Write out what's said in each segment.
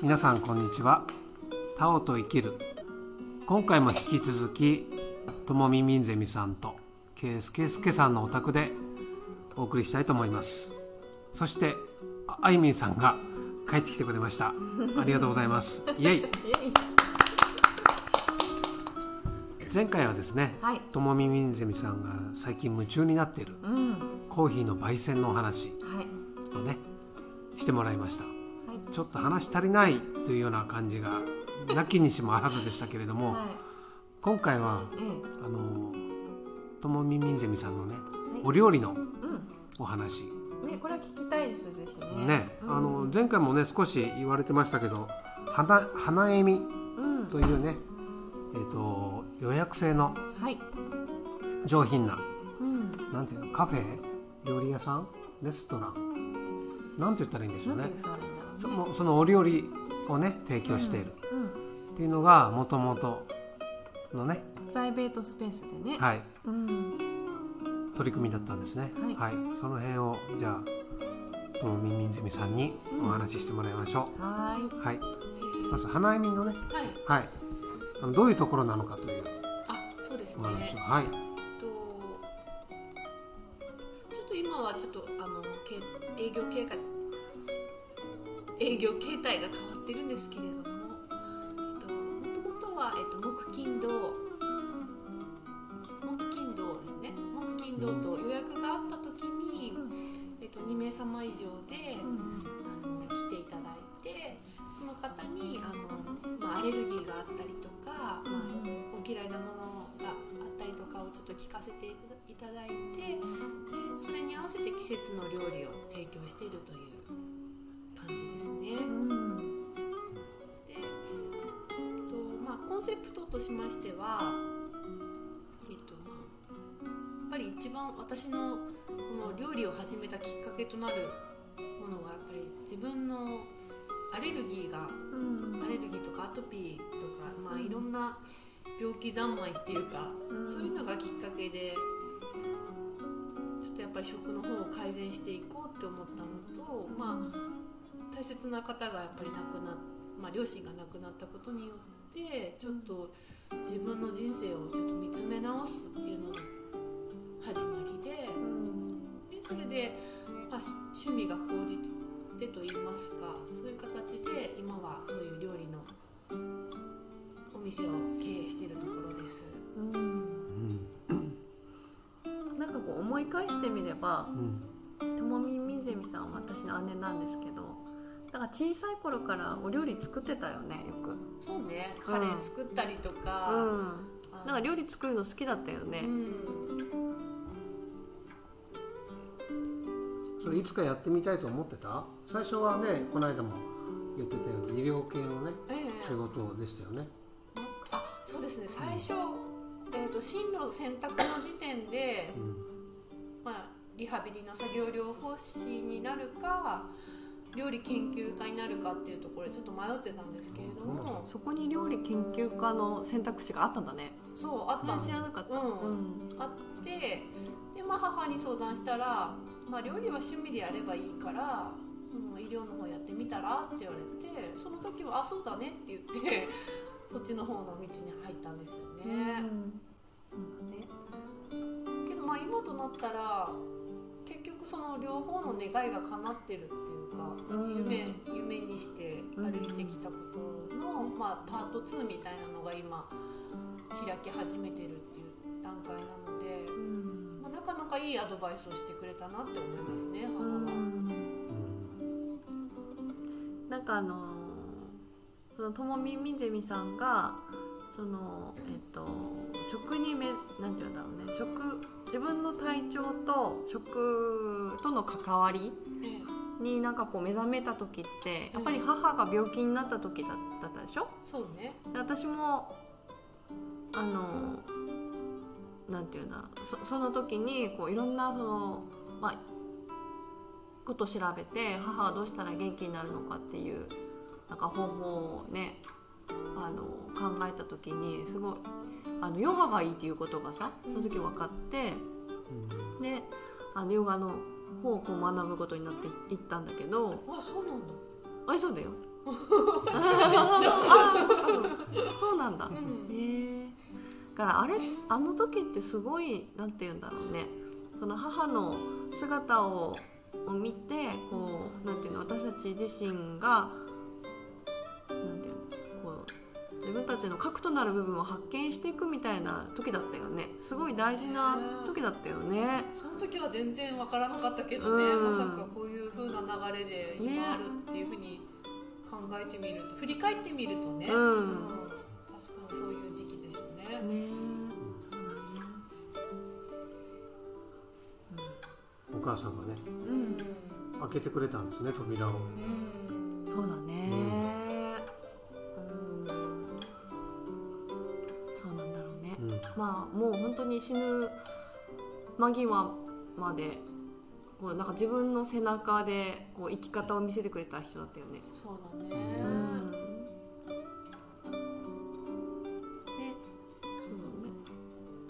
皆さんこんにちは。タオと生きる。今回も引き続きともみみんゼミさんとケースケースケさんのお宅でお送りしたいと思います。そしてああいみんさんが帰ってきてくれました。ありがとうございます。イエイ。前回はですねはい。ともみみんゼミさんが最近夢中になっているうん。コーヒーの焙煎のお話はい。をねしてもらいました。はいちょっと話足りないというような感じがなきにしもあらずでしたけれども、は今回はいえ。あのともみみんゼミさんのねはいお料理のえお話。うんねこれは聞きたいですぜひね。ね、うん。あの前回もね少し言われてましたけど花花恵美うん。というね、えー、と予約制のはい。上品なうん。なんていうのカフェ料理屋さんレストラン？なんて言ったらいいんでしょうんねそのそのお料理をね提供しているうんっていうのがもともとのね、プライベートスペースでねはい、うん取り組みだったんですね。はいその辺をじゃあともみみんゼミさんにお話ししてもらいましょはーい。う。はい。まず花恵美のね、はい、はい。あのどういうところなのかというあ、そうですおね。はい。とちょっと今はちょっとあのけ営業経過営業形態が変わってるんですけれども、えっともともとはえっと木金土木金土ですね。木金土と予約があった時に、えっと2名様以上で、あの来ていただいてその方にあの、まあ、アレルギーがあったりとか、まあ、お嫌いなものがあったりとかをちょっと聞かせていただいてでそれに合わせて季節の料理を提供しているという感じですね。うん。でえっとまあ、コンセプトとしましては、えっとまあ、やっぱり一番私のこの料理を始めたきっかけとなるものがやっぱり自分のアレルギーがうん。アレルギーとかアトピーとか、まあ、いろんな病気三昧っていうか、うん。そういうのがきっかけでちょっとやっぱり食の方を改善していこうって思ったのと、まあ、大切な方がやっぱり亡くなっ、まあ、両親が亡くなったことによってちょっと自分の人生をちょっと見つめ直すっていうのが始まりで。うんでそれで、まあ、し趣味が高じてと言いますかそういう形で今はそういう料理のお店を経営しているところです。うんなんかこう思い返してみればうん。ともみみぜみさんは私の姉なんですけどだから小さい頃からお料理作ってたよねよく。そうね。カレー作ったりとか、うん。あなんか料理作るの好きだったよね。うん。それいつかやってみたいと思ってた？最初はね、この間も言ってたように医療系のねええ。仕事でしたよね。あそうですね。最初、えー、と進路選択の時点で、うん。まあ、リハビリの作業療法士になるか料理研究家になるかっていうところでちょっと迷ってたんですけれども。そこに料理研究家の選択肢があったんだね。そうあった。ん知らなかった。うん。うん。あってで、まあ、母に相談したら、まあ、料理は趣味でやればいいからその医療の方やってみたらって言われてその時は「あそうだね」って言って そっちの方の道に入ったんですようん。ね。うん。ね。けどまあ今となったら結局その両方の願いが叶ってるっていうか、うん夢夢にして歩いてきたことの、まあ、パート2みたいなのが今開き始めてるっていう段階なので。うんまあ、なかなかいいアドバイスをしてくれたなって思いますね母うは。んなんかあのーそのともみみぜみさんがそのえっと食にめなんていうんだろうね食自分の体調と食との関わりええになんかこう目覚めた時ってやっぱり母が病気になった時だだったでしょ？そうね。で私もあのなんていうんだろうそその時にこういろんなそのまあことを調べて母はどうしたら元気になるのかっていうなんか方法をねあの考えた時にすごいあのヨガがいいっていうことがさその時分かってであのヨガの方をこう学ぶことになっていったんだけど。あそうなんだ。あそうだよ。うあそうなんだ、うん。へえ。だからあれあの時ってすごいなんて言うんだろうね。その母の姿をを見てこうなんていうの私たち自身が自分たちの核となる部分を発見していくみたいな時だったよね。すごい大事な時だったよね。その時は全然わからなかったけどね、うん。まさかこういう風な流れで今あるっていう風に考えてみると、振り返ってみるとね、うん。確かにそういう時期ですね。ね。お母さん。がね。うん。開けてくれたんですね扉を。うんそうだねまあもう本当に死ぬ間際までこうなんか自分の背中でこう生き方を見せてくれた人だったよね。そうだね、うんでそうだね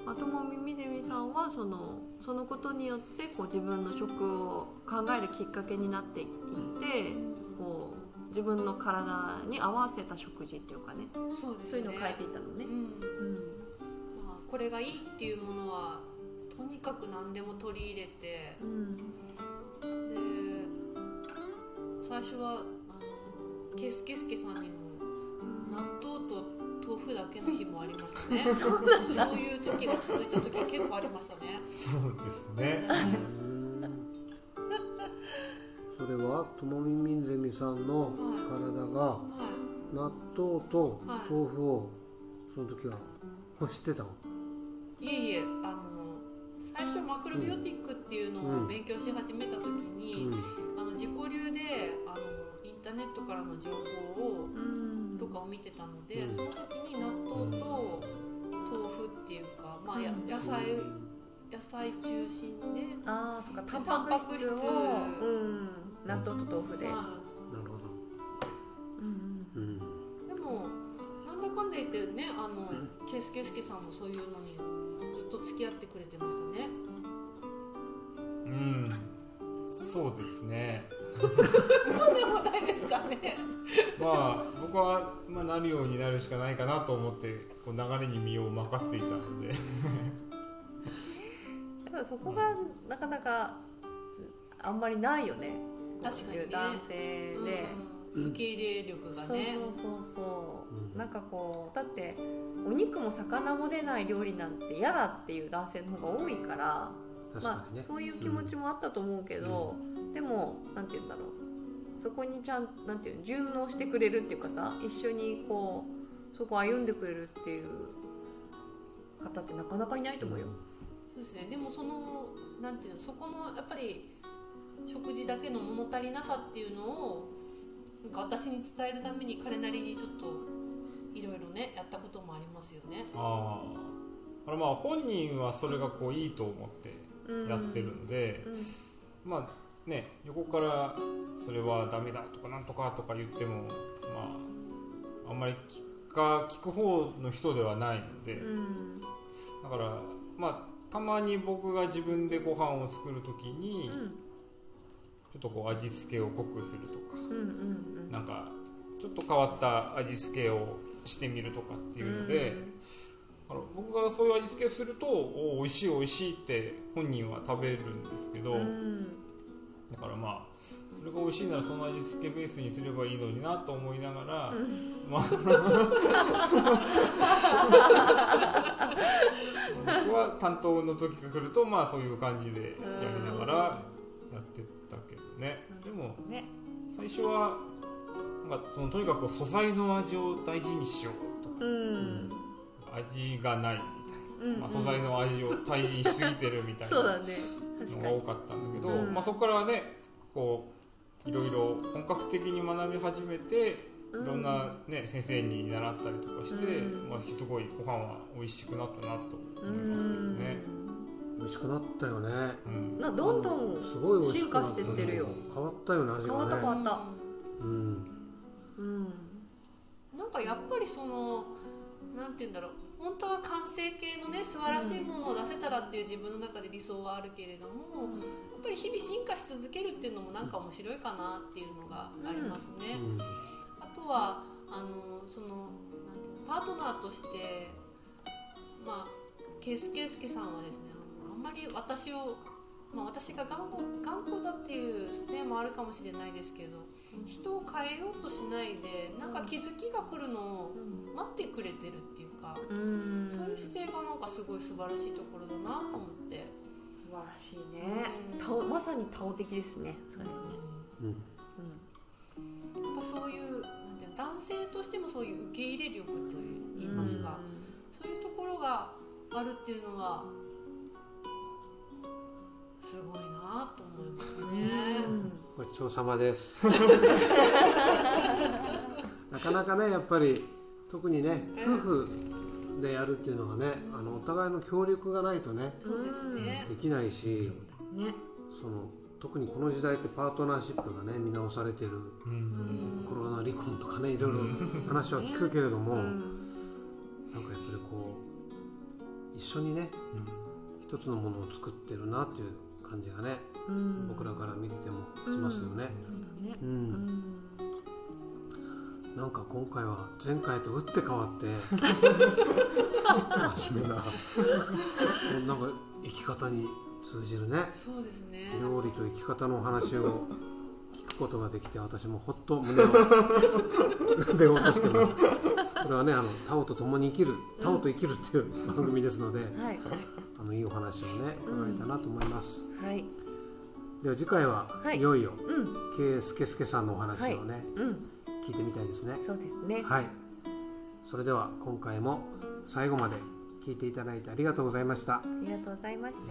まあともみみずみさんはそのそのことによってこう自分の食を考えるきっかけになっていってこう自分の体に合わせた食事っていうかねそうですねそういうのを変えていったのねう。んこれがいいっていうものはとにかく何でも取り入れてうんで最初はあのケスケスケさんにも納豆と豆腐だけの日もありましたね。そういう時が続いた時は結構ありましたね。そうですね。それはともみみんゼミさんの体がは納豆と豆腐をその時は欲してたの最初マクロビオティックっていうのを勉強し始めた時に、あの自己流であのインターネットからの情報をうん。とかを見てたので、うん。その時に納豆と豆腐っていうか、まあ、やうん。野菜野菜中心で、ああそっかタンタンパク質。をうん。納豆と豆腐で、まなるほど。うんうん。あ、でもなんだかんだ言ってねあのケイスケスケさんもそういうのにずっと付き合ってくれてましたねうん。そうですね。そうでもないですかね。まあ僕は、まあ、なるようになるしかないかなと思ってこう流れに身を任せていたので。やっぱそこがなかなかあんまりないよね。確かにね。男性で、うん。受け入れ力がそうねそうそうそう、うんなんかこうだってお肉も魚も出ない料理なんて嫌だっていう男性の方が多いから。確かにね。まあ、そういう気持ちもあったと思うけど、でもなんて言うんだろう。そこにちゃんなんていうの順応してくれるっていうかさ一緒にこうそこを歩んでくれるっていう方ってなかなかいないと思うよ。そうですね。でもそのなんていうのそこのやっぱり食事だけの物足りなさっていうのをなんか私に伝えるために彼なりにちょっといろいろねやったこともありますよね。ああ。だからまあ本人はそれがこういいと思ってやってるので、うん。まあね横からそれはダメだとかなんとかとか言ってもまああんまり聞か聞く方の人ではないので、うん。だからまあたまに僕が自分でご飯を作る時に、うん。ちょっとこう味付けを濃くするとか、うんうんなんかちょっと変わった味付けをしてみるとかっていうので、あの僕がそういう味付けをするとお美味しい美味しいって本人は食べるんですけど、うん。だからまあそれが美味しいならその味付けベースにすればいいのになと思いながら、まあ僕は担当の時が来るとまあそういう感じでやりながらやってたけどね。でもね。最初はなんかそのとにかく素材の味を大事にしようとか。うん味がないみたいな、うんまあ、素材の味を大事にしすぎてるみたいなそうだね。確かに。のが多かったんだけど、うん。まあ、そこからはねこういろいろ本格的に学び始めていろんな、ね先生に習ったりとかして、うん。まあ、すごいご飯は美味しくなったなと思いますけどね。美味しくなったよね。うん。などんどんすごい進化してってるよ。変わったよね味変わった変がねわった。うん。うん。なんかやっぱりそのなんて言うんだろう本当は完成形のね素晴らしいものを出せたらっていう自分の中で理想はあるけれども、やっぱり日々進化し続けるっていうのもなんか面白いかなっていうのがありますね。うん。あートナーとしてまあケースケースケさんはですねあのあんまり私を、まあ、私が頑固頑固だっていうせいもあるかもしれないですけど人を変えようとしないでなんか気づきが来るのを待ってくれてるっていうか、うん。そういう姿勢がなんかすごい素晴らしいところだなと思って。素晴らしいね。タオまさにタオ的ですね。それね。うん。やっぱそういうなんていうの男性としてもそういう受け入れ力といいますか、そういうところがあるっていうのはすごいなと思いますね。ごちそうさまです。なかなかねやっぱり特にね夫婦でやるっていうのはねあのお互いの協力がないとねそうですね。できないしね。その特にこの時代ってパートナーシップがね見直されてる。うん。コロナ離婚とかねいろいろ話は聞くけれども、なんかやっぱりこう一緒にね一つのものを作ってるなっていう感じがね、うん。僕らから見ててもしますよね。ね。うん。うんなんか今回は前回と打って変わって真面目な。なんか生き方に通じるね。そうですね。料理と生き方のお話を聞くことができて私もほっと胸を出ようとしてます。これはねあのタオと共に生きるタオと生きるっていう番組ですので、はいあのいいお話をね伺えたなと思います、はい。では次回は、はい。い、よいようん。ケイスケスケさんのお話をね、うん聞いてみたいですね。そうですね。はい。それでは今回も最後まで聞いていただいてありがとうございました。ありがとうございました